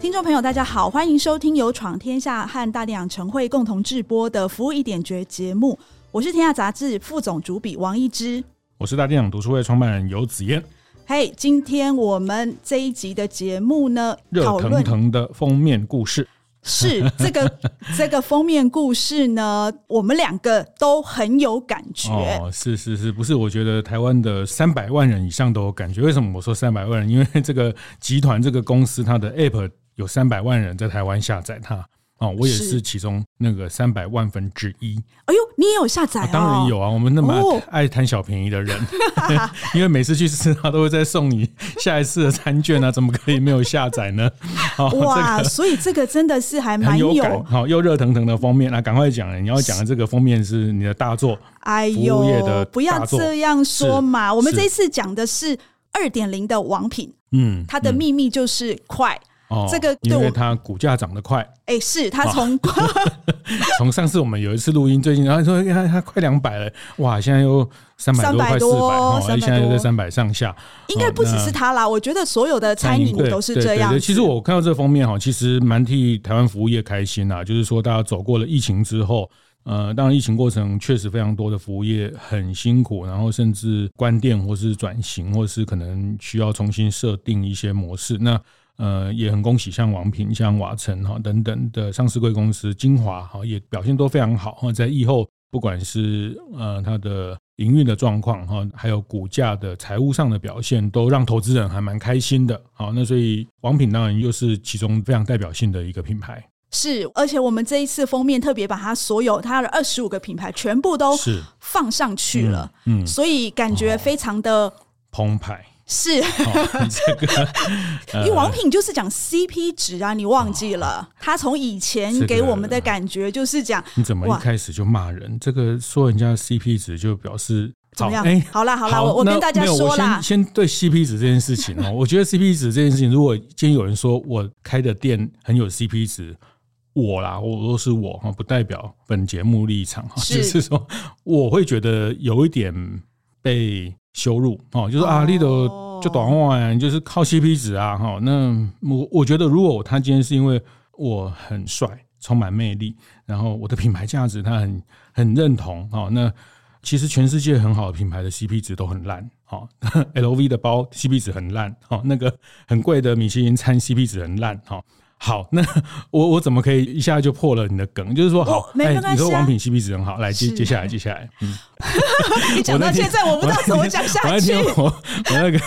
听众朋友，大家好，欢迎收听由闯天下和大店长晨会共同制播的《服务一点绝》节目。我是天下杂志副总主笔王一之，我是大店长读书会创办人游子彦。嘿，今天我们这一集的节目呢，热腾腾的封面故事是这个 这个封面故事呢，我们两个都很有感觉。哦，是是是，不是？我觉得台湾的三百万人以上都有感觉。为什么我说三百万人？因为这个集团这个公司它的 App。有三百万人在台湾下载它哦，我也是其中那个三百万分之一。哎呦，你也有下载？哦？当然有啊，我们那么爱贪小便宜的人，哦、因为每次去吃，他都会再送你 下一次的餐券啊，怎么可以没有下载呢？哇，这个、所以这个真的是还蛮有，好又热腾腾的封面啊，赶快讲，你要讲的这个封面是你的大作，哎呦，不要这样说嘛，我们这一次讲的是二点零的王品，嗯，它的秘密就是快。哦，这个因为它股价涨得快，哎、欸，是它从 从上次我们有一次录音，最近然后说它它快两百了，哇，现在又三百多，快四百，哦，现在又在三百上下，应该不只是它啦，我觉得所有的餐饮股都是这样。其实我看到这封面哈，其实蛮替台湾服务业开心呐，就是说大家走过了疫情之后，呃，当然疫情过程确实非常多的服务业很辛苦，然后甚至关店或是转型，或是可能需要重新设定一些模式，那。呃，也很恭喜像王品、像瓦城哈等等的上市贵公司，精华哈也表现都非常好哈，在疫后不管是呃它的营运的状况哈，还有股价的财务上的表现，都让投资人还蛮开心的。好，那所以王品当然又是其中非常代表性的一个品牌。是，而且我们这一次封面特别把它所有它的二十五个品牌全部都放上去了，嗯，嗯，所以感觉非常的澎湃。是，哦、这个，因为王品就是讲 CP 值啊，你忘记了？他从以前给我们的感觉就是讲，你怎么一开始就骂人？这个说人家 CP 值就表示怎么样？哎，好啦好啦，我我跟大家说啦，先先对 CP 值这件事情哦，我觉得 CP 值这件事情，如果今天有人说我开的店很有 CP 值，我啦，我都是我哈，不代表本节目立场哈，就是说我会觉得有一点被。羞辱哦，就是啊，你的就短话呀，你就是靠 CP 值啊，哈。那我我觉得，如果他今天是因为我很帅、充满魅力，然后我的品牌价值他很很认同，哈，那其实全世界很好的品牌的 CP 值都很烂，哈，LV 的包 CP 值很烂，哈，那个很贵的米其林餐 CP 值很烂，哈。好，那我我怎么可以一下就破了你的梗？就是说，好，哎、欸，你说王品 CP 值很好，来接接下来，接下来，嗯，你讲到现在，我不知道怎么讲下去。我我那个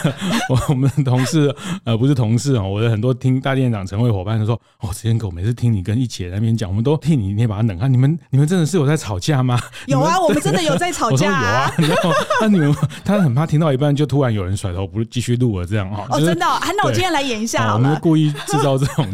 我 我们的同事呃不是同事啊，我的很多听大店长成为伙伴都说，哦，之前狗每次听你跟一姐那边讲，我们都替你那把冷汗。你们你们真的是有在吵架吗？有啊，我们真的有在 吵架。啊。有啊，然后那你们他很怕听到一半就突然有人甩头不继续录了这样哈。哦，真的，那我今天来演一下好了。我们故意制造这种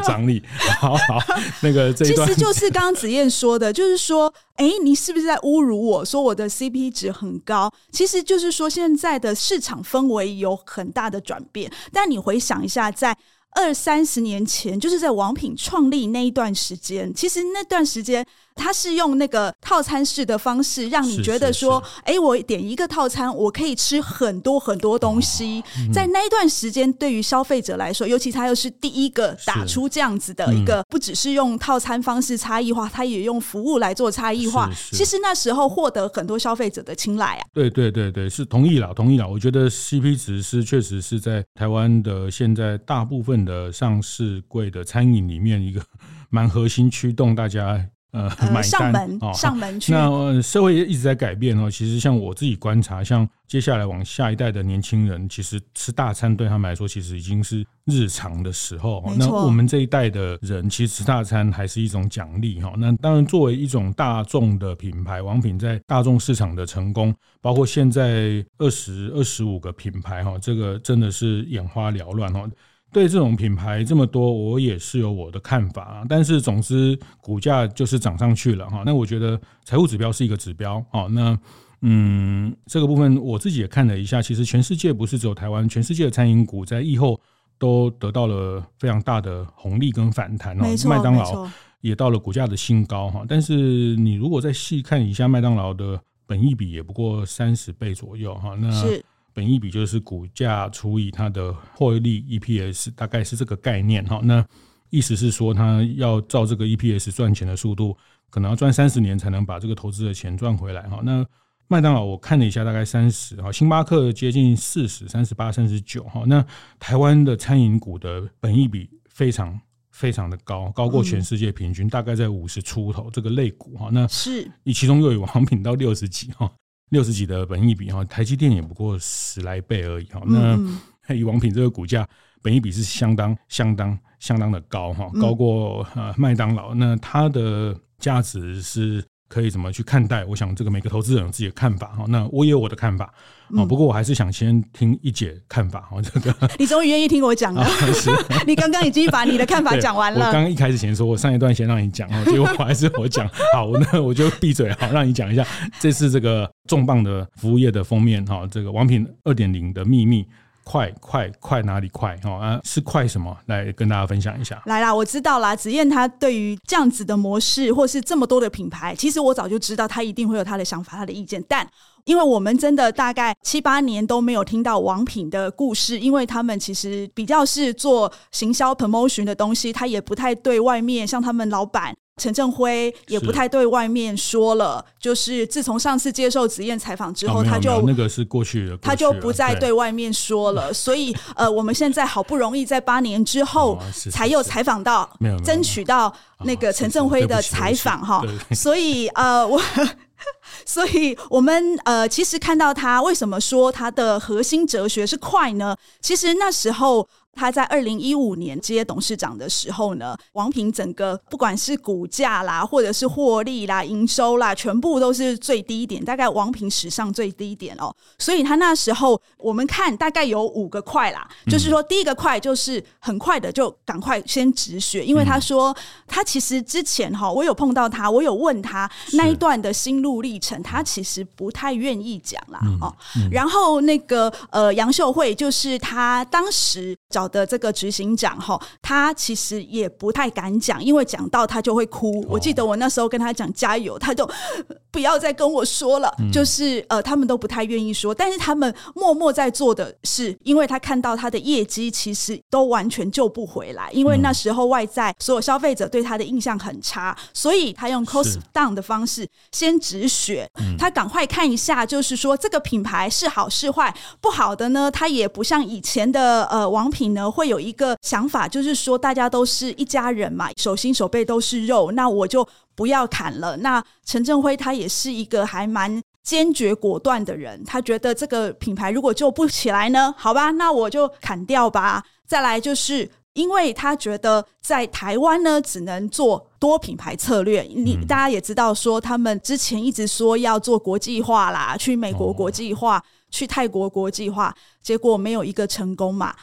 好好，那个这一段其实就是刚刚子燕说的，就是说，哎，你是不是在侮辱我说我的 CP 值很高？其实就是说，现在的市场氛围有很大的转变。但你回想一下，在二三十年前，就是在王品创立那一段时间，其实那段时间。它是用那个套餐式的方式，让你觉得说，哎，我点一个套餐，我可以吃很多很多东西。在那一段时间，对于消费者来说，尤其他又是第一个打出这样子的一个，不只是用套餐方式差异化，他也用服务来做差异化。其实那时候获得很多消费者的青睐啊。对对对对，是同意了，同意了。我觉得 CP 值是确实是在台湾的现在大部分的上市柜的餐饮里面一个蛮核心驱动大家。呃，买单哦，上门去。那社会一直在改变哦。其实像我自己观察，像接下来往下一代的年轻人，其实吃大餐对他们来说，其实已经是日常的时候。那我们这一代的人，其实吃大餐还是一种奖励哈。那当然，作为一种大众的品牌，王品在大众市场的成功，包括现在二十二十五个品牌哈，这个真的是眼花缭乱哈。对这种品牌这么多，我也是有我的看法啊。但是总之股价就是涨上去了哈。那我觉得财务指标是一个指标啊。那嗯，这个部分我自己也看了一下，其实全世界不是只有台湾，全世界的餐饮股在疫后都得到了非常大的红利跟反弹哦。麦当劳也到了股价的新高哈。但是你如果再细看一下麦当劳的本益比，也不过三十倍左右哈。那是。本益比就是股价除以它的获利 EPS，大概是这个概念哈。那意思是说，它要照这个 EPS 赚钱的速度，可能要赚三十年才能把这个投资的钱赚回来哈。那麦当劳我看了一下，大概三十哈，星巴克接近四十，三十八、三十九哈。那台湾的餐饮股的本益比非常非常的高，高过全世界平均，大概在五十出头这个类股哈。那是你其中又有王品到六十几哈。六十几的本益比哈，台积电也不过十来倍而已哈。那以王品这个股价，本益比是相当相当相当的高哈，高过呃麦当劳。那它的价值是。可以怎么去看待？我想这个每个投资人有自己的看法哈。那我也有我的看法啊。不过我还是想先听一姐看法哈。这个你终于愿意听我讲了。你刚刚已经把你的看法讲完了。我刚刚一开始前说，我上一段先让你讲哦，结果还是我讲。好，那我就闭嘴好，让你讲一下这次这个重磅的服务业的封面哈。这个王品二点零的秘密。快快快哪里快哦啊，是快什么？来跟大家分享一下。来啦，我知道啦。紫燕他对于这样子的模式，或是这么多的品牌，其实我早就知道他一定会有他的想法、他的意见。但因为我们真的大概七八年都没有听到王品的故事，因为他们其实比较是做行销 promotion 的东西，他也不太对外面像他们老板。陈振辉也不太对外面说了，就是自从上次接受紫燕采访之后，他就那个是过去的，他就不再对外面说了。所以呃，我们现在好不容易在八年之后才又采访到，争取到那个陈振辉的采访哈。所以呃，我 所以我们呃，其实看到他为什么说他的核心哲学是快呢？其实那时候。他在二零一五年接董事长的时候呢，王平整个不管是股价啦，或者是获利啦、营收啦，全部都是最低点，大概王平史上最低点哦。所以他那时候我们看大概有五个块啦，就是说第一个块就是很快的就赶快先止血，因为他说他其实之前哈，我有碰到他，我有问他那一段的心路历程，他其实不太愿意讲啦哦。然后那个呃杨秀慧就是他当时找。的这个执行长哈，他其实也不太敢讲，因为讲到他就会哭。我记得我那时候跟他讲加油，他就不要再跟我说了。就是呃，他们都不太愿意说，但是他们默默在做的是，因为他看到他的业绩其实都完全救不回来，因为那时候外在所有消费者对他的印象很差，所以他用 cost down 的方式先止血，他赶快看一下，就是说这个品牌是好是坏，不好的呢，他也不像以前的呃王品。呢，会有一个想法，就是说大家都是一家人嘛，手心手背都是肉，那我就不要砍了。那陈正辉他也是一个还蛮坚决果断的人，他觉得这个品牌如果救不起来呢，好吧，那我就砍掉吧。再来就是因为他觉得在台湾呢，只能做多品牌策略。你大家也知道，说他们之前一直说要做国际化啦，去美国国际化。去泰国国际化，结果没有一个成功嘛？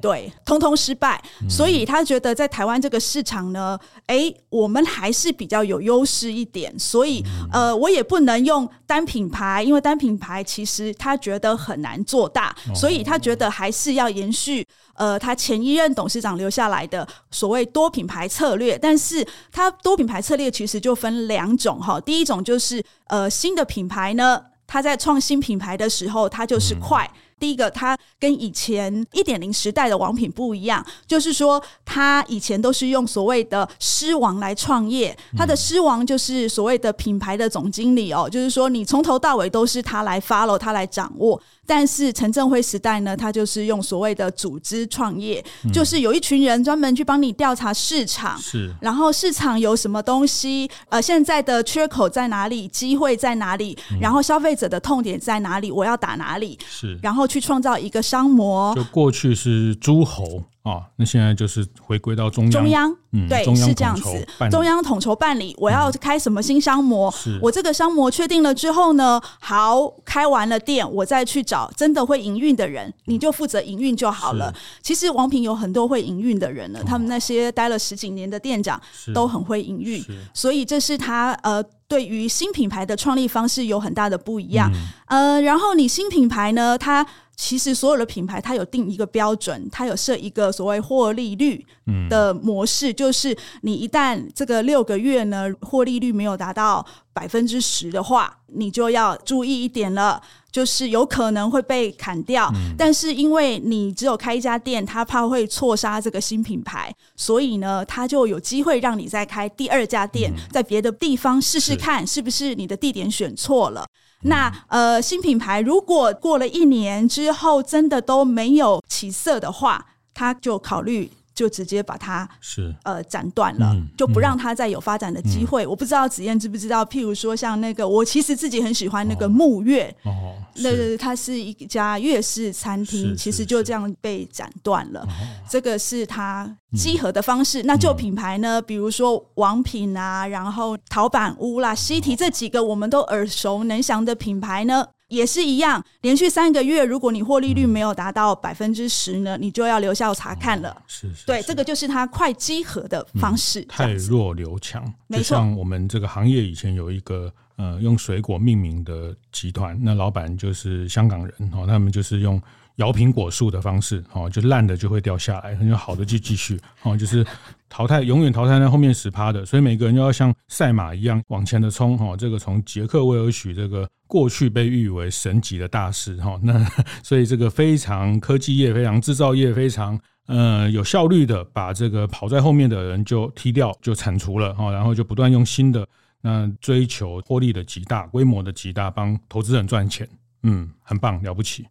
对，通通失败。所以他觉得在台湾这个市场呢，诶，我们还是比较有优势一点。所以，呃，我也不能用单品牌，因为单品牌其实他觉得很难做大，所以他觉得还是要延续呃他前一任董事长留下来的所谓多品牌策略。但是，他多品牌策略其实就分两种哈，第一种就是呃新的品牌呢。他在创新品牌的时候，他就是快。嗯、第一个，他跟以前一点零时代的王品不一样，就是说他以前都是用所谓的狮王来创业。他的狮王就是所谓的品牌的总经理哦，就是说你从头到尾都是他来 follow，他来掌握。但是陈正辉时代呢，他就是用所谓的组织创业，嗯、就是有一群人专门去帮你调查市场，是，然后市场有什么东西，呃，现在的缺口在哪里，机会在哪里，嗯、然后消费者的痛点在哪里，我要打哪里，是，然后去创造一个商模。就过去是诸侯。哦，那现在就是回归到中央，中央，嗯，对，中央是这样子，中央统筹办理。我要开什么新商模？嗯、我这个商模确定了之后呢，好，开完了店，我再去找真的会营运的人，你就负责营运就好了。其实王平有很多会营运的人呢，他们那些待了十几年的店长都很会营运，所以这是他呃，对于新品牌的创立方式有很大的不一样。嗯、呃，然后你新品牌呢，它。其实所有的品牌，它有定一个标准，它有设一个所谓获利率的模式，嗯、就是你一旦这个六个月呢，获利率没有达到百分之十的话，你就要注意一点了，就是有可能会被砍掉。嗯、但是因为你只有开一家店，他怕会错杀这个新品牌，所以呢，他就有机会让你再开第二家店，嗯、在别的地方试试看，是不是你的地点选错了。那呃，新品牌如果过了一年之后真的都没有起色的话，他就考虑。就直接把它是呃斩断了，嗯、就不让它再有发展的机会。嗯、我不知道子燕知不知道，譬如说像那个，我其实自己很喜欢那个木月，哦，那它是一家粤式餐厅，其实就这样被斩断了。这个是它集合的方式。嗯、那旧品牌呢？比如说王品啊，然后陶板屋啦、西提这几个我们都耳熟能详的品牌呢。也是一样，连续三个月，如果你获利率没有达到百分之十呢，你就要留校查看了。哦、是，是，是，对，这个就是它快稽核的方式。嗯、太弱留强，没错。就像我们这个行业以前有一个呃用水果命名的集团，那老板就是香港人哦，他们就是用。摇苹果树的方式，哦，就烂的就会掉下来，很有好的就继续，哦，就是淘汰，永远淘汰在后面十趴的，所以每个人都要像赛马一样往前的冲，哈，这个从杰克威尔许这个过去被誉为神级的大师，哈，那所以这个非常科技业、非常制造业、非常呃有效率的把这个跑在后面的人就踢掉、就铲除了，哈，然后就不断用新的，那追求获利的极大、规模的极大，帮投资人赚钱，嗯，很棒，了不起。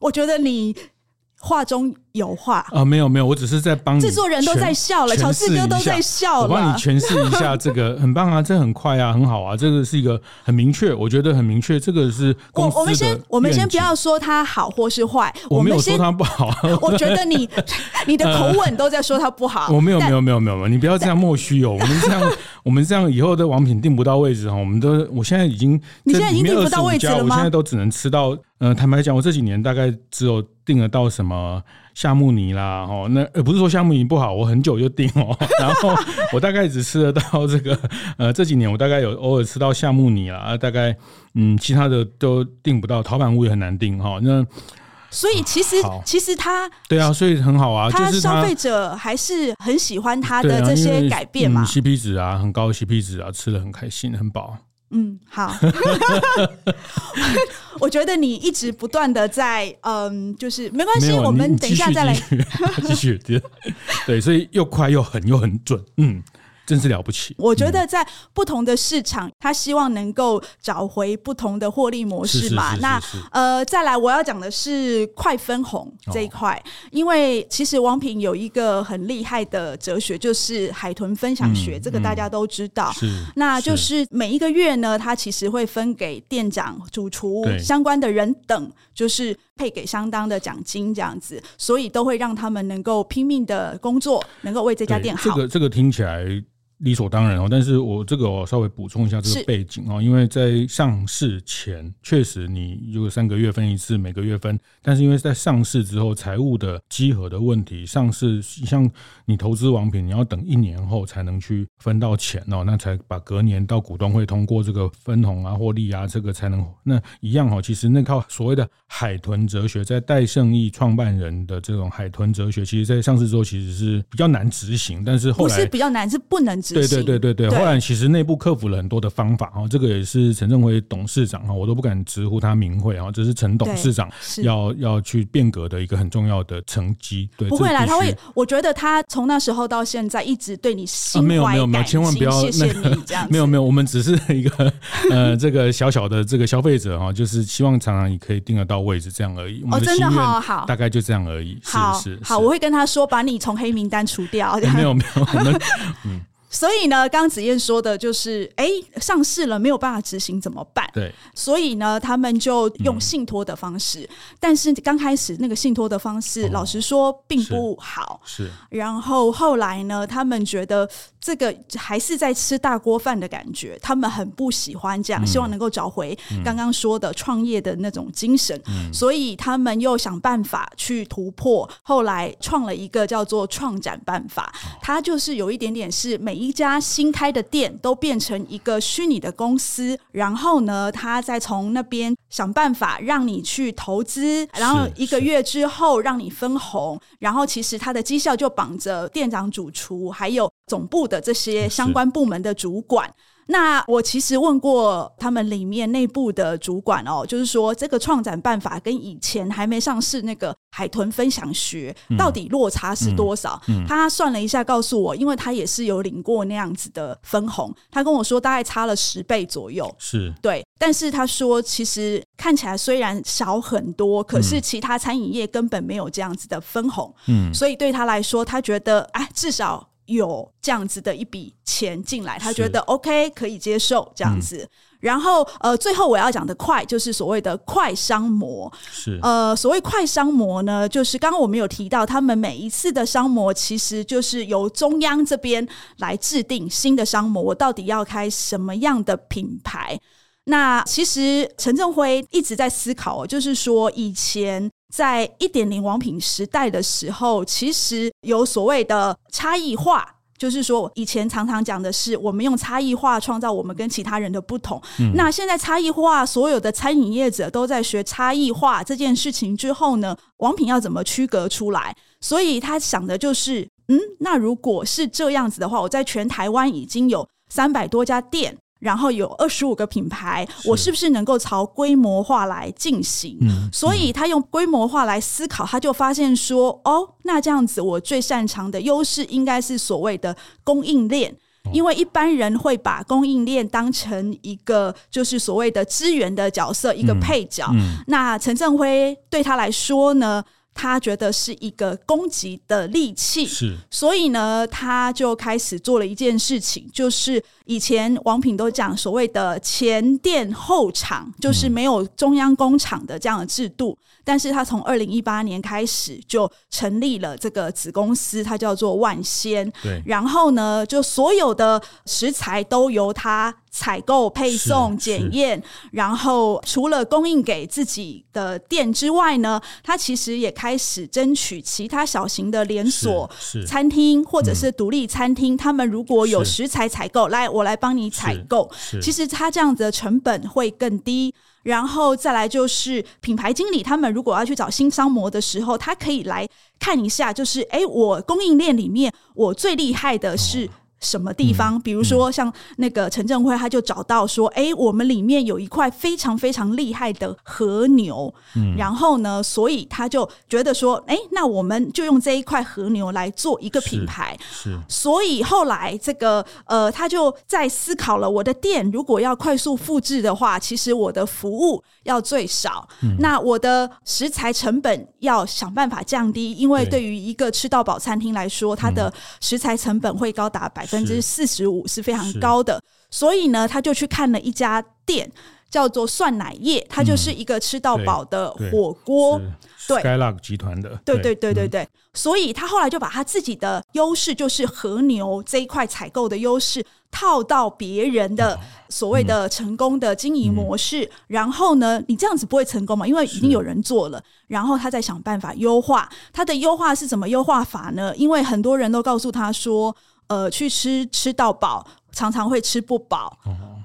我觉得你话中有话啊，没有没有，我只是在帮你。制作人都在笑了，乔治哥都在笑了。我帮你诠释一下这个，很棒啊，这很快啊，很好啊，这个是一个很明确，我觉得很明确，这个是。我我们先我们先不要说它好或是坏，我没有说它不好。我觉得你你的口吻都在说它不好。我没有没有没有没有，你不要这样莫须有。我们这样我们这样以后的王品订不到位置哈，我们都我现在已经你现在已经订不到位置了吗？我现在都只能吃到。呃，坦白讲，我这几年大概只有订得到什么夏慕尼啦，哦，那呃不是说夏慕尼不好，我很久就订哦，然后我大概只吃得到这个，呃，这几年我大概有偶尔吃到夏慕尼啦，大概嗯，其他的都订不到，陶板屋也很难订哈。那所以其实其实他对啊，所以很好啊，就是消费者还是很喜欢他的这些改变嘛，CP 值啊，很高 CP 值啊，吃的很开心，很饱。嗯，好。我觉得你一直不断的在，嗯，就是没关系，我们等一下再来继续，对，所以又快又狠又很准，嗯。真是了不起！我觉得在不同的市场，他希望能够找回不同的获利模式嘛。那呃，再来我要讲的是快分红这一块，因为其实王平有一个很厉害的哲学，就是海豚分享学，这个大家都知道。是，那就是每一个月呢，他其实会分给店长、主厨相关的人等，就是配给相当的奖金这样子，所以都会让他们能够拼命的工作，能够为这家店好。这个这个听起来。理所当然哦，但是我这个我稍微补充一下这个背景哦，因为在上市前确实你如果三个月分一次，每个月分，但是因为在上市之后财务的稽核的问题，上市像你投资王品，你要等一年后才能去分到钱哦，那才把隔年到股东会通过这个分红啊、获利啊，这个才能那一样哦。其实那套所谓的海豚哲学，在戴胜义创办人的这种海豚哲学，其实在上市之后其实是比较难执行，但是后来不是比较难，是不能。对对对对对，后来其实内部克服了很多的方法哈，这个也是陈正辉董事长哈，我都不敢直呼他名讳哈，这是陈董事长要要去变革的一个很重要的成绩。对，不会啦，他会，我觉得他从那时候到现在一直对你心怀感激，没有没有没有，千万不要谢谢你 这样。没有没有，我们只是一个 呃这个小小的这个消费者哈，就是希望常常你可以订得到位置这样而已。哦，真的好好，大概就这样而已。好，好，我会跟他说把你从黑名单除掉。没有没有，我们嗯。所以呢，刚子燕说的就是，哎，上市了没有办法执行怎么办？对，所以呢，他们就用信托的方式，嗯、但是刚开始那个信托的方式，哦、老实说并不好。是，是。然后后来呢，他们觉得这个还是在吃大锅饭的感觉，他们很不喜欢这样，嗯、希望能够找回刚刚说的创业的那种精神，嗯、所以他们又想办法去突破，后来创了一个叫做创展办法，哦、它就是有一点点是每一家新开的店都变成一个虚拟的公司，然后呢，他再从那边想办法让你去投资，然后一个月之后让你分红，然后其实他的绩效就绑着店长、主厨还有总部的这些相关部门的主管。那我其实问过他们里面内部的主管哦，就是说这个创展办法跟以前还没上市那个海豚分享学到底落差是多少？嗯嗯嗯、他算了一下，告诉我，因为他也是有领过那样子的分红，他跟我说大概差了十倍左右。是对，但是他说其实看起来虽然少很多，可是其他餐饮业根本没有这样子的分红。嗯，所以对他来说，他觉得哎，至少。有这样子的一笔钱进来，他觉得 OK 可以接受这样子。嗯、然后呃，最后我要讲的快就是所谓的快商模。是呃，所谓快商模呢，就是刚刚我们有提到，他们每一次的商模其实就是由中央这边来制定新的商模，我到底要开什么样的品牌？那其实陈正辉一直在思考，就是说以前。在一点零王品时代的时候，其实有所谓的差异化，就是说以前常常讲的是我们用差异化创造我们跟其他人的不同。嗯、那现在差异化，所有的餐饮业者都在学差异化这件事情之后呢，王品要怎么区隔出来？所以他想的就是，嗯，那如果是这样子的话，我在全台湾已经有三百多家店。然后有二十五个品牌，我是不是能够朝规模化来进行？嗯、所以他用规模化来思考，他就发现说：哦，那这样子，我最擅长的优势应该是所谓的供应链，哦、因为一般人会把供应链当成一个就是所谓的资源的角色，一个配角。嗯嗯、那陈正辉对他来说呢？他觉得是一个攻击的利器，是，所以呢，他就开始做了一件事情，就是以前王品都讲所谓的前店后厂，就是没有中央工厂的这样的制度。嗯、但是他从二零一八年开始就成立了这个子公司，它叫做万仙。对，然后呢，就所有的食材都由他。采购、配送、检验，然后除了供应给自己的店之外呢，他其实也开始争取其他小型的连锁餐厅或者是独立餐厅，嗯、他们如果有食材采购，来我来帮你采购。其实他这样子的成本会更低。然后再来就是品牌经理，他们如果要去找新商模的时候，他可以来看一下，就是哎，我供应链里面我最厉害的是。哦什么地方？比如说像那个陈正辉，他就找到说：“哎，我们里面有一块非常非常厉害的和牛。”嗯，然后呢，所以他就觉得说：“哎，那我们就用这一块和牛来做一个品牌。”是，所以后来这个呃，他就在思考了：我的店如果要快速复制的话，其实我的服务要最少，那我的食材成本要想办法降低，因为对于一个吃到饱餐厅来说，它的食材成本会高达百。百分之四十五是非常高的，所以呢，他就去看了一家店，叫做蒜奶叶，它就是一个吃到饱的火锅，对，Skylark 集团的，对对对对对，嗯、所以他后来就把他自己的优势，就是和牛这一块采购的优势，套到别人的所谓的成功的经营模式，嗯、然后呢，你这样子不会成功嘛？因为已经有人做了，然后他再想办法优化，他的优化是怎么优化法呢？因为很多人都告诉他说。呃，去吃吃到饱，常常会吃不饱。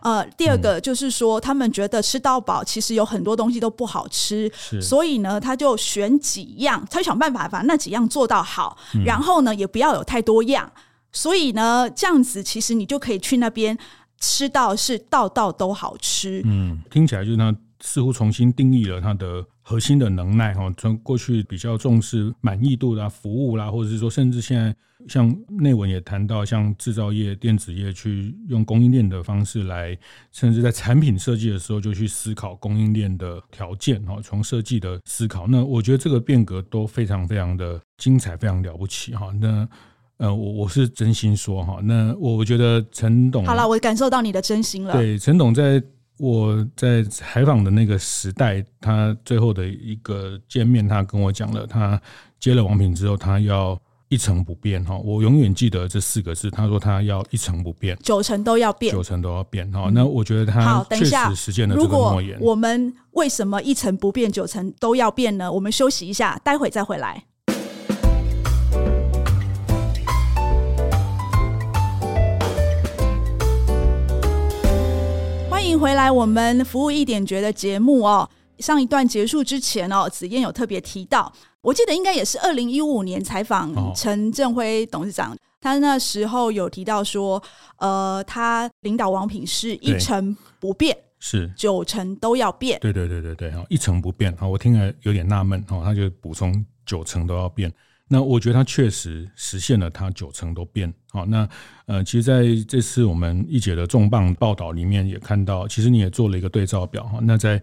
哦、呃，第二个就是说，嗯、他们觉得吃到饱其实有很多东西都不好吃，所以呢，他就选几样，他想办法把那几样做到好，嗯、然后呢，也不要有太多样。所以呢，这样子其实你就可以去那边吃到是道道都好吃。嗯，听起来就是他似乎重新定义了它的。核心的能耐哈，从过去比较重视满意度啦、服务啦，或者是说，甚至现在像内文也谈到，像制造业、电子业去用供应链的方式来，甚至在产品设计的时候就去思考供应链的条件哈，从设计的思考，那我觉得这个变革都非常非常的精彩，非常了不起哈。那呃，我我是真心说哈，那我觉得陈董好了，我感受到你的真心了。对，陈董在我在采访的那个时代，他最后的一个见面，他跟我讲了，他接了王品之后，他要一成不变哈。我永远记得这四个字，他说他要一成不变，九成都要变，九成都要变哈。那我觉得他确实实践了这个诺言。我们为什么一成不变，九成都要变呢？我们休息一下，待会再回来。迎回来，我们服务一点觉的节目哦。上一段结束之前哦，紫嫣有特别提到，我记得应该也是二零一五年采访陈振辉董事长，他那时候有提到说，呃，他领导王品是一成不变，是九成都要变。对对对对对，哈，一成不变。哈，我听了有点纳闷，哈，他就补充九成都要变。那我觉得它确实实现了，它九成都变好。那呃，其实在这次我们一姐的重磅报道里面也看到，其实你也做了一个对照表哈。那在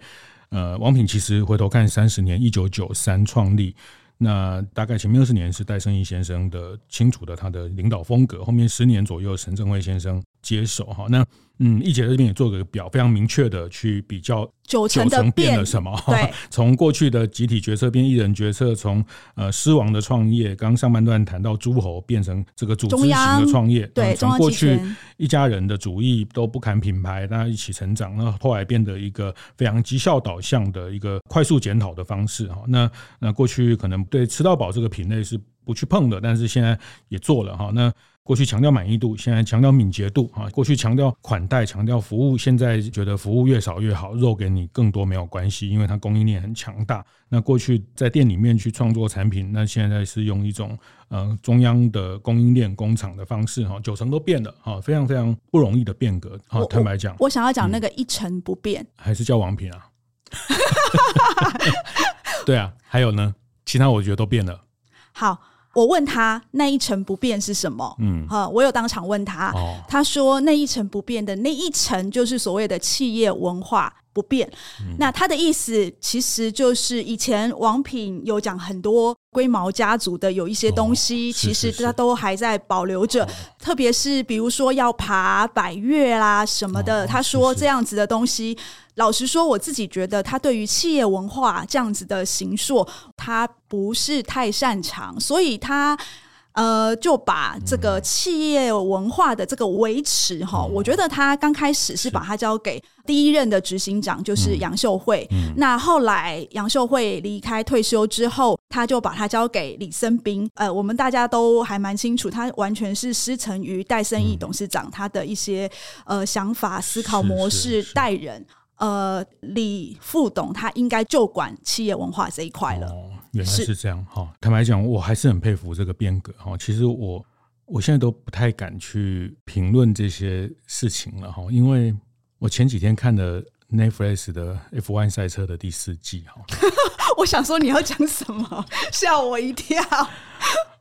呃，王品其实回头看三十年，一九九三创立，那大概前面二十年是戴胜义先生的清楚的他的领导风格，后面十年左右陈正惠先生接手哈。那嗯，易姐这边也做个表，非常明确的去比较九成变了什么？对，从过去的集体决策变一人决策，从呃狮王的创业，刚上半段谈到诸侯变成这个组织型的创业，对，从过去一家人的主义都不砍品牌，大家一起成长，那后来变得一个非常绩效导向的一个快速检讨的方式哈。那那过去可能对吃到饱这个品类是不去碰的，但是现在也做了哈。那过去强调满意度，现在强调敏捷度啊。过去强调款待，强调服务，现在觉得服务越少越好，肉给你更多没有关系，因为它供应链很强大。那过去在店里面去创作产品，那现在是用一种呃中央的供应链工厂的方式哈，九成都变了哈，非常非常不容易的变革。好，坦白讲，我想要讲那个一成不变，嗯、还是叫王品啊？对啊，还有呢，其他我觉得都变了。好。我问他那一成不变是什么？嗯，哈，我有当场问他，哦、他说那一成不变的那一成就是所谓的企业文化不变。嗯、那他的意思其实就是以前王品有讲很多龟毛家族的有一些东西，哦、其实他都还在保留着，哦、特别是比如说要爬百越啦什么的，哦、他说这样子的东西。老实说，我自己觉得他对于企业文化这样子的形塑，他不是太擅长，所以他呃就把这个企业文化的这个维持哈，我觉得他刚开始是把它交给第一任的执行长，就是杨秀惠。那后来杨秀慧离开退休之后，他就把它交给李森斌。呃，我们大家都还蛮清楚，他完全是师承于戴胜义董事长他的一些呃想法、思考模式、待人。呃，李副董他应该就管企业文化这一块了。哦，原来是这样哈。坦白讲，我还是很佩服这个变革哈。其实我我现在都不太敢去评论这些事情了哈，因为我前几天看了 Netflix 的 F1 赛车的第四季哈。我想说你要讲什么，吓我一跳。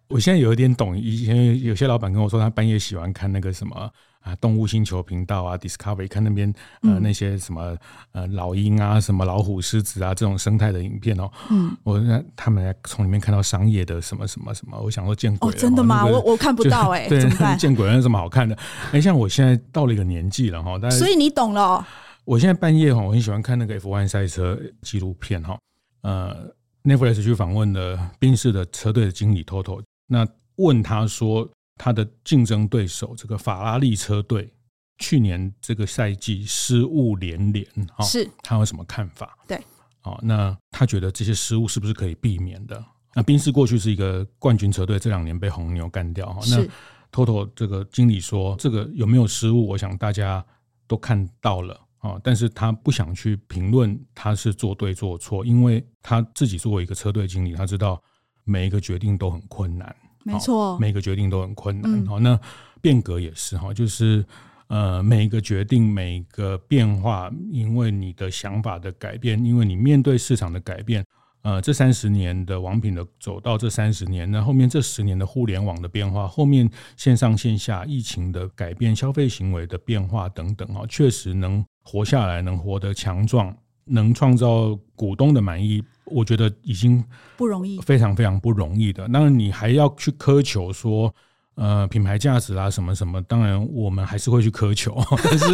我现在有一点懂，以前有些老板跟我说，他半夜喜欢看那个什么。啊，动物星球频道啊，Discovery 看那边呃那些什么呃老鹰啊，什么老虎、狮子啊这种生态的影片哦。嗯，我他们从里面看到商业的什么什么什么，我想说见鬼了。哦，真的吗？那个、我我看不到哎、怎么办？见鬼了，有什么好看的？哎，像我现在到了一个年纪了哈，但所以你懂了、哦。我现在半夜哈，我很喜欢看那个 F1 赛车纪录片哈。呃，Netflix 去访问了宾士的车队的经理 Toto，那问他说。他的竞争对手这个法拉利车队去年这个赛季失误连连，哈，是他有什么看法？对，好，那他觉得这些失误是不是可以避免的？那宾士过去是一个冠军车队，这两年被红牛干掉，哈，那 Toto 这个经理说，这个有没有失误？我想大家都看到了啊，但是他不想去评论他是做对做错，因为他自己作为一个车队经理，他知道每一个决定都很困难。没错，每个决定都很困难。好、嗯，那变革也是哈，就是呃，每一个决定，每一个变化，因为你的想法的改变，因为你面对市场的改变，呃，这三十年的王品的走到这三十年，那后面这十年的互联网的变化，后面线上线下疫情的改变，消费行为的变化等等啊，确实能活下来，能活得强壮。能创造股东的满意，我觉得已经不容易，非常非常不容易的。那你还要去苛求说，呃品牌价值啦什么什么，当然我们还是会去苛求。但是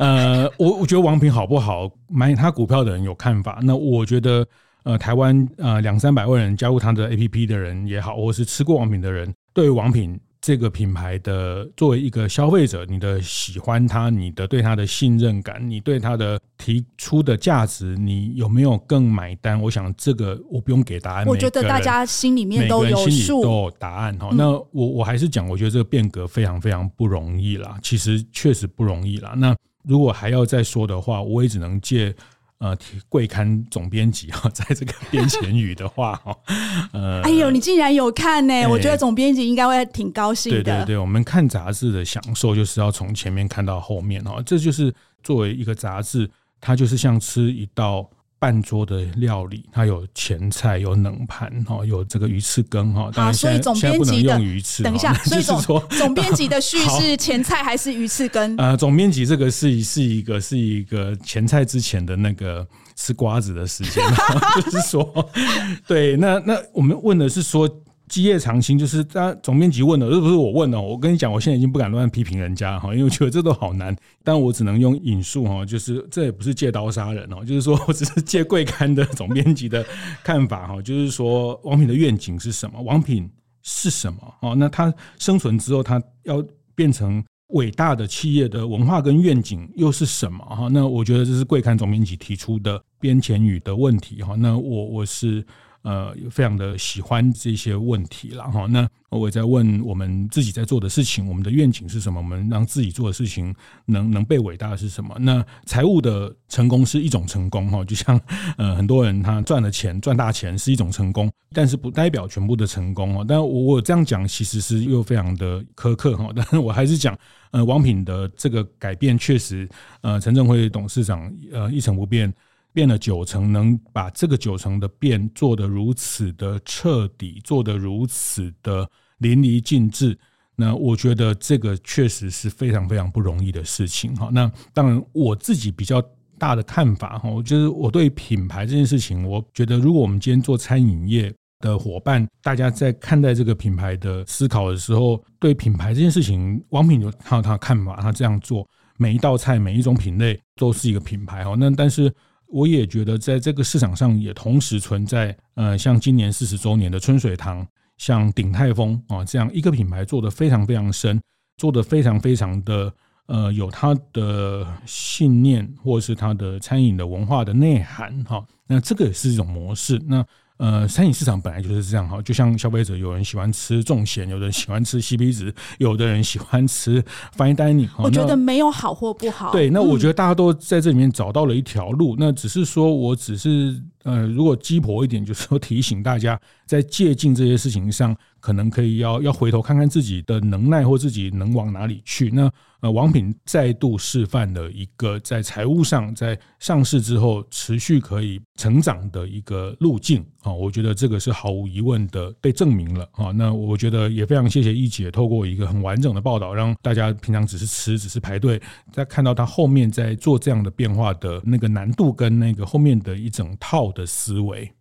呃，我我觉得王平好不好，买他股票的人有看法。那我觉得呃，台湾呃两三百万人加入他的 APP 的人也好，或是吃过王品的人，对王品。这个品牌的作为一个消费者，你的喜欢它，你的对它的信任感，你对它的提出的价值，你有没有更买单？我想这个我不用给答案。我觉得大家心里面都有数，心里都有答案哈。那我我还是讲，我觉得这个变革非常非常不容易啦，其实确实不容易啦。那如果还要再说的话，我也只能借。呃，贵刊总编辑哈，在这个编前语的话哈，呃，哎呦，你竟然有看呢？欸，我觉得总编辑应该会挺高兴的。对对对，我们看杂志的享受就是要从前面看到后面哦，这就是作为一个杂志，它就是像吃一道。半桌的料理，它有前菜，有冷盘，哈，有这个鱼翅羹，哈。啊，所以总编辑的鱼翅，等一下，所以总说 总编辑的序是 前菜还是鱼翅羹？呃，总编辑这个是是一个是一个前菜之前的那个吃瓜子的时间，就是说，对，那那我们问的是说。基业长青，就是他总编辑问的，而不是我问的。我跟你讲，我现在已经不敢乱批评人家哈，因为我觉得这都好难。但我只能用引述哈，就是这也不是借刀杀人哦，就是说我只是借贵刊的总编辑的看法哈，就是说王品的愿景是什么？王品是什么？哦，那他生存之后，他要变成伟大的企业的文化跟愿景又是什么？哈，那我觉得这是贵刊总编辑提出的编前语的问题哈。那我我是。呃，非常的喜欢这些问题了哈。那我也在问我们自己在做的事情，我们的愿景是什么？我们让自己做的事情能能被伟大的是什么？那财务的成功是一种成功哈，就像 呃很多人他赚了钱赚大钱是一种成功，但是不代表全部的成功哦。但我我这样讲其实是又非常的苛刻哈。但是我还是讲，呃，王品的这个改变确实，呃，陈正辉董事长呃一成不变。变了九成，能把这个九成的变做得如此的彻底，做得如此的淋漓尽致，那我觉得这个确实是非常非常不容易的事情哈。那当然，我自己比较大的看法哈，我觉得我对品牌这件事情，我觉得如果我们今天做餐饮业的伙伴，大家在看待这个品牌的思考的时候，对品牌这件事情，王品有他有他看法，他这样做，每一道菜每一种品类都是一个品牌哈。那但是。我也觉得，在这个市场上也同时存在，呃，像今年四十周年的春水堂，像鼎泰丰啊这样一个品牌做的非常非常深，做的非常非常的呃有它的信念，或是它的餐饮的文化的内涵哈。那这个也是一种模式。那呃，餐饮市场本来就是这样哈，就像消费者，有人喜欢吃重咸，有人喜欢吃 CP 值，有的人喜欢吃 Fine Dining。我觉得没有好或不好。对，那我觉得大家都在这里面找到了一条路，那只是说我只是呃，如果鸡婆一点，就是说提醒大家，在借镜这些事情上，可能可以要要回头看看自己的能耐或自己能往哪里去。那呃，王品再度示范了一个在财务上，在上市之后持续可以成长的一个路径啊，我觉得这个是毫无疑问的被证明了啊。那我觉得也非常谢谢一姐透过一个很完整的报道，让大家平常只是吃，只是排队，在看到他后面在做这样的变化的那个难度跟那个后面的一整套的思维。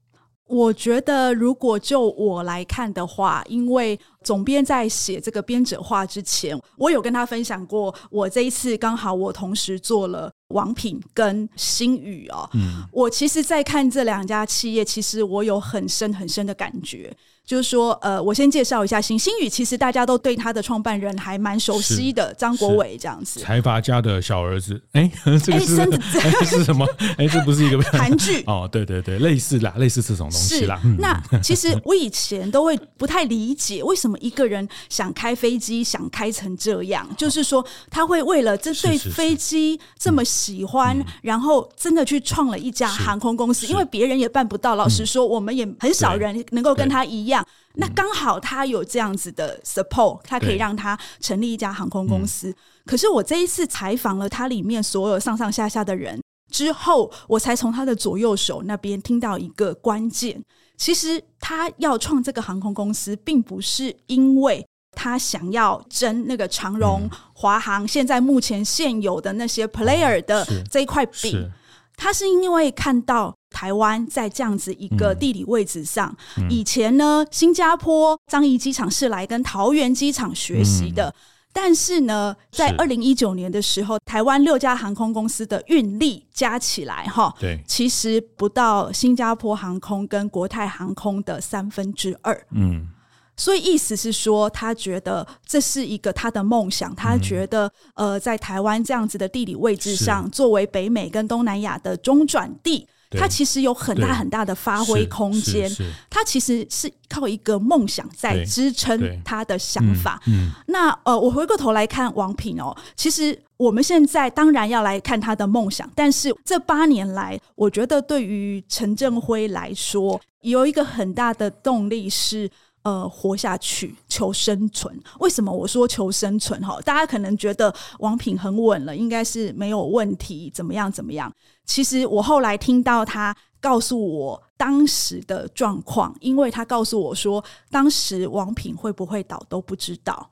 我觉得，如果就我来看的话，因为总编在写这个编者话之前，我有跟他分享过，我这一次刚好我同时做了王品跟新宇哦。嗯，我其实，在看这两家企业，其实我有很深很深的感觉。就是说，呃，我先介绍一下星星宇，其实大家都对他的创办人还蛮熟悉的，张国伟这样子。财阀家的小儿子，哎，这个是、欸、这是什么？哎，这不是一个 韩剧哦，对对对，类似啦，类似这种东西啦。那其实我以前都会不太理解，为什么一个人想开飞机，想开成这样，就是说他会为了这对飞机这么喜欢，然后真的去创了一家航空公司，因为别人也办不到。老实说，我们也很少人能够跟他一样。那刚好他有这样子的 support，他可以让他成立一家航空公司。可是我这一次采访了他里面所有上上下下的人之后，我才从他的左右手那边听到一个关键。其实他要创这个航空公司，并不是因为他想要争那个长荣、华航现在目前现有的那些 player 的这一块饼，他是因为看到台湾在这样子一个地理位置上，嗯、以前呢，新加坡樟宜机场是来跟桃园机场学习的。嗯。但是呢，在二零一九年的时候，台湾六家航空公司的运力加起来，哈，对，其实不到新加坡航空跟国泰航空的三分之二。嗯，所以意思是说，他觉得这是一个他的梦想，他觉得呃，在台湾这样子的地理位置上，作为北美跟东南亚的中转地。它其实有很大很大的发挥空间，它其实是靠一个梦想在支撑他的想法。嗯嗯、那呃，我回过头来看王品哦，其实我们现在当然要来看他的梦想，但是这八年来，我觉得对于陈振辉来说，有一个很大的动力是。呃，活下去，求生存。为什么我说求生存？哈，大家可能觉得王品很稳了，应该是没有问题，怎么样怎么样？其实我后来听到他告诉我当时的状况，因为他告诉我说，当时王品会不会倒都不知道。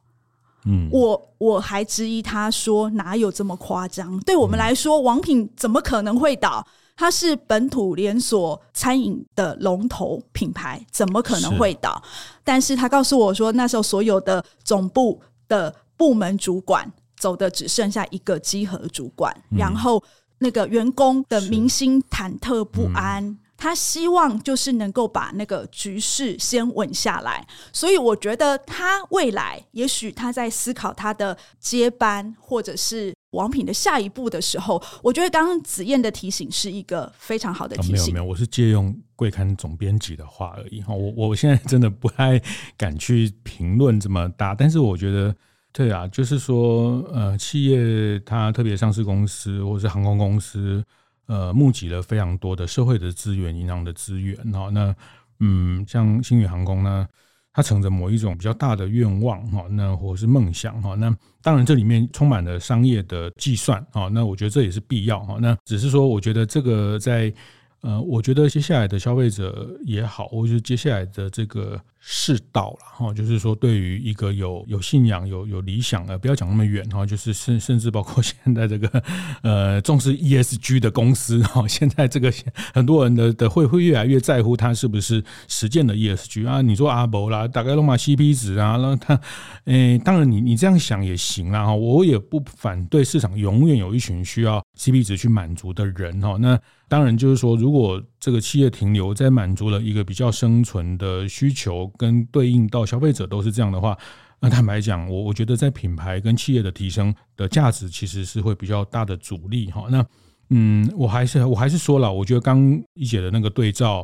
嗯，我我还质疑他说哪有这么夸张？对我们来说，王品怎么可能会倒？它是本土连锁餐饮的龙头品牌，怎么可能会倒？是但是他告诉我说，那时候所有的总部的部门主管走的只剩下一个集合主管，嗯、然后那个员工的民心忐忑不安。他希望就是能够把那个局势先稳下来，所以我觉得他未来也许他在思考他的接班或者是王品的下一步的时候，我觉得刚刚子燕的提醒是一个非常好的提醒。没有没有，我是借用贵刊总编辑的话而已哈，我我现在真的不太敢去评论这么大，但是我觉得对啊，就是说呃，企业它特别上市公司或者是航空公司。呃，募集了非常多的社会的资源、银行的资源，哈，那嗯，像星宇航空呢，他乘着某一种比较大的愿望，哈，那或者是梦想，哈，那当然这里面充满了商业的计算，哈，那我觉得这也是必要，哈，那只是说，我觉得这个在。呃，我觉得接下来的消费者也好，或者是接下来的这个世道了哈，就是说对于一个有有信仰、有有理想的，不要讲那么远哈，就是甚甚至包括 现在这个呃重视 ESG 的公司哈，现在这个很多人的的会会越来越在乎它是不是实践的 ESG 啊。你说阿伯啦，大概都嘛 CP 值啊，那他诶，当然你你这样想也行啦哈，我也不反对市场永远有一群需要 CP 值去满足的人哈，那。当然，就是说，如果这个企业停留在满足了一个比较生存的需求，跟对应到消费者都是这样的话，那坦白讲，我我觉得在品牌跟企业的提升的价值其实是会比较大的阻力哈。那嗯，我还是我还是说了，我觉得刚一姐的那个对照，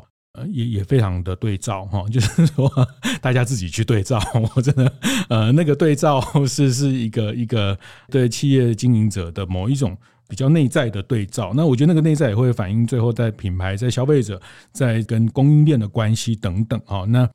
也也非常的对照哈，就是说大家自己去对照，我真的呃那个对照是是一个一个对企业经营者的某一种。比较内在的对照，那我觉得那个内在也会反映最后在品牌、在消费者、在跟供应链的关系等等啊。那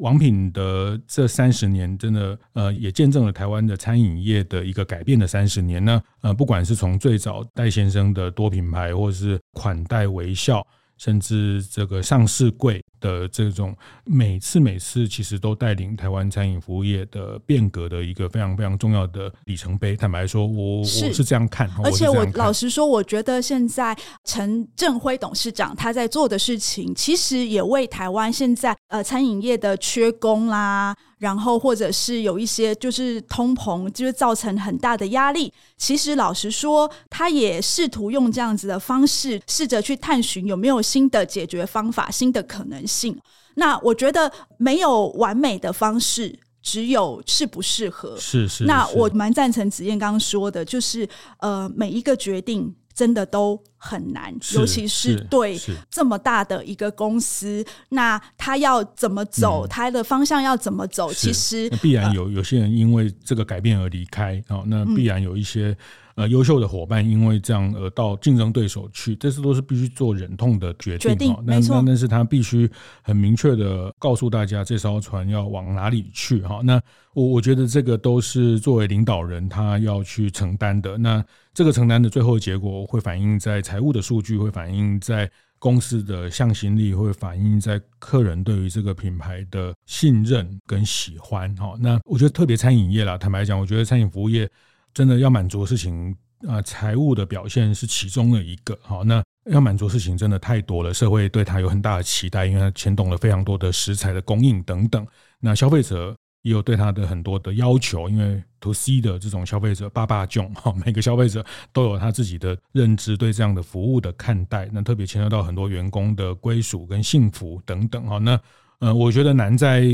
王品的这三十年，真的呃也见证了台湾的餐饮业的一个改变的三十年呢。呃，不管是从最早戴先生的多品牌，或者是款待微笑。甚至这个上市柜的这种每次每次其实都带领台湾餐饮服务业的变革的一个非常非常重要的里程碑。坦白说，我是我是这样看，而且我老实说，我觉得现在陈振辉董事长他在做的事情，其实也为台湾现在呃餐饮业的缺工啦。然后，或者是有一些就是通膨，就是造成很大的压力。其实，老实说，他也试图用这样子的方式，试着去探寻有没有新的解决方法、新的可能性。那我觉得没有完美的方式，只有适不适合。是是。那我蛮赞成子燕刚刚说的，就是呃，每一个决定。真的都很难，尤其是对这么大的一个公司，那他要怎么走，他的方向要怎么走？其实必然有有些人因为这个改变而离开，哦，那必然有一些。呃，优秀的伙伴因为这样而到竞争对手去，这是都是必须做忍痛的决定。决定，没错。但是他必须很明确的告诉大家，这艘船要往哪里去。哈，那我我觉得这个都是作为领导人他要去承担的。那这个承担的最后结果会反映在财务的数据，会反映在公司的向心力，会反映在客人对于这个品牌的信任跟喜欢。哈，那我觉得特别餐饮业啦，坦白讲，我觉得餐饮服务业。真的要满足的事情啊，财务的表现是其中的一个。好，那要满足事情真的太多了，社会对他有很大的期待，因为他牵动了非常多的食材的供应等等。那消费者也有对他的很多的要求，因为 to C 的这种消费者，爸爸囧哈，每个消费者都有他自己的认知，对这样的服务的看待，那特别牵涉到很多员工的归属跟幸福等等哈。那呃，我觉得难在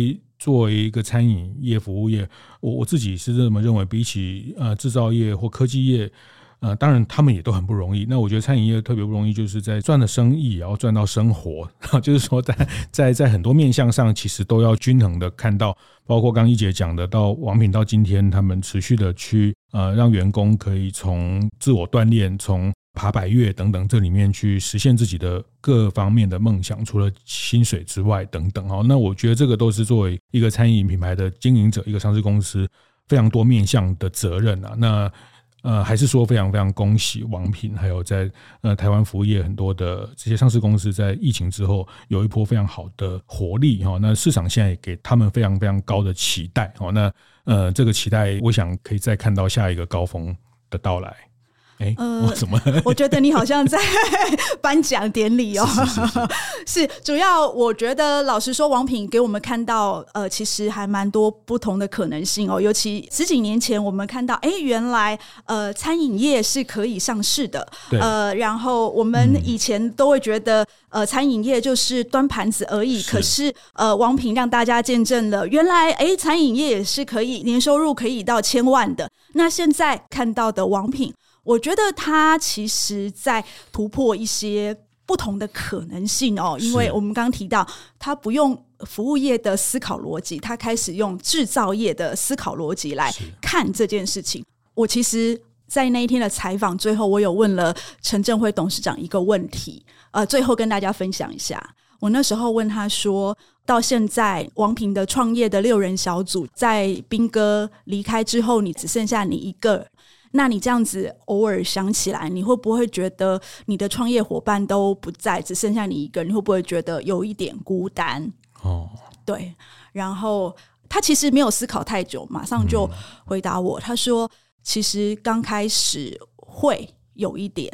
作为一个餐饮业服务业，我我自己是这么认为，比起呃制造业或科技业。呃，当然，他们也都很不容易。那我觉得餐饮业特别不容易，就是在赚的生意，然后赚到生活，就是说在，在在在很多面向上，其实都要均衡的看到。包括刚一姐讲的，到王品到今天，他们持续的去呃，让员工可以从自我锻炼，从爬百越等等这里面去实现自己的各方面的梦想，除了薪水之外等等。哈，那我觉得这个都是作为一个餐饮品牌的经营者，一个上市公司非常多面向的责任啊。那呃，还是说非常非常恭喜王品，还有在呃台湾服务业很多的这些上市公司在疫情之后有一波非常好的活力哈。那市场现在给他们非常非常高的期待哦。那呃，这个期待，我想可以再看到下一个高峰的到来。哎，呃，我怎么？我觉得你好像在 颁奖典礼哦。是，主要我觉得，老实说，王品给我们看到，呃，其实还蛮多不同的可能性哦。尤其十几年前，我们看到，哎，原来呃，餐饮业是可以上市的。对。呃，然后我们以前都会觉得，呃，餐饮业就是端盘子而已。是。可是，呃，王品让大家见证了，原来，哎，餐饮业也是可以年收入可以到千万的。那现在看到的王品。我觉得他其实在突破一些不同的可能性哦，因为我们刚刚提到，他不用服务业的思考逻辑，他开始用制造业的思考逻辑来看这件事情。我其实，在那一天的采访最后，我有问了陈振辉董事长一个问题，呃，最后跟大家分享一下。我那时候问他说，到现在王平的创业的六人小组，在斌哥离开之后，你只剩下你一个。那你这样子偶尔想起来，你会不会觉得你的创业伙伴都不在，只剩下你一个人？你会不会觉得有一点孤单？哦，对。然后他其实没有思考太久，马上就回答我，他说：“其实刚开始会有一点，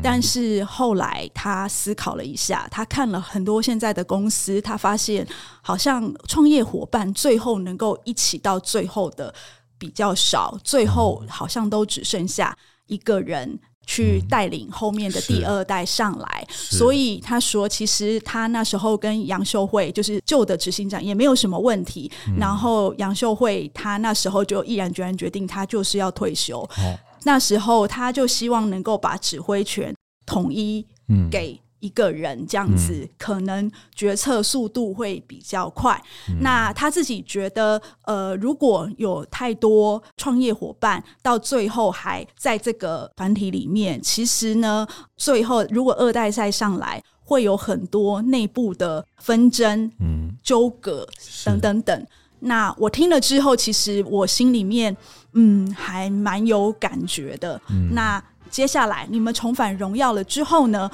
但是后来他思考了一下，他看了很多现在的公司，他发现好像创业伙伴最后能够一起到最后的。”比较少，最后好像都只剩下一个人去带领后面的第二代上来，嗯、所以他说，其实他那时候跟杨秀慧就是旧的执行长也没有什么问题。嗯、然后杨秀慧他那时候就毅然决然决定，他就是要退休。哦、那时候他就希望能够把指挥权统一给。一个人这样子，嗯、可能决策速度会比较快。嗯、那他自己觉得，呃，如果有太多创业伙伴，到最后还在这个团体里面，其实呢，最后如果二代赛上来，会有很多内部的纷争、嗯，纠葛等等等。那我听了之后，其实我心里面，嗯，还蛮有感觉的。嗯、那接下来你们重返荣耀了之后呢？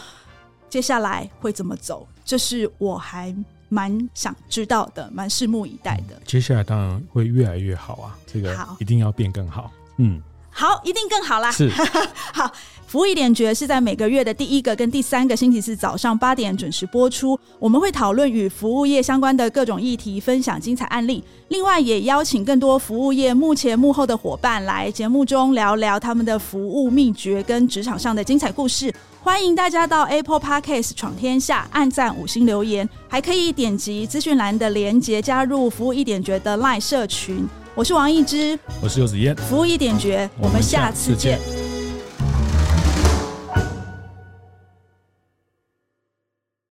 接下来会怎么走？这是我还蛮想知道的，蛮拭目以待的。接下来当然会越来越好啊，这个一定要变更好。嗯，好，一定更好啦。是，好。服务一点绝是在每个月的第一个跟第三个星期四早上八点准时播出。我们会讨论与服务业相关的各种议题，分享精彩案例。另外，也邀请更多服务业幕前幕后的伙伴来节目中聊聊他们的服务秘诀跟职场上的精彩故事。欢迎大家到 Apple Podcast 闯天下，按赞五星留言，还可以点击资讯栏的连结加入服务一点绝的 LINE 社群。我是王一之，我是柚子嫣，服务一点绝，我们下次见。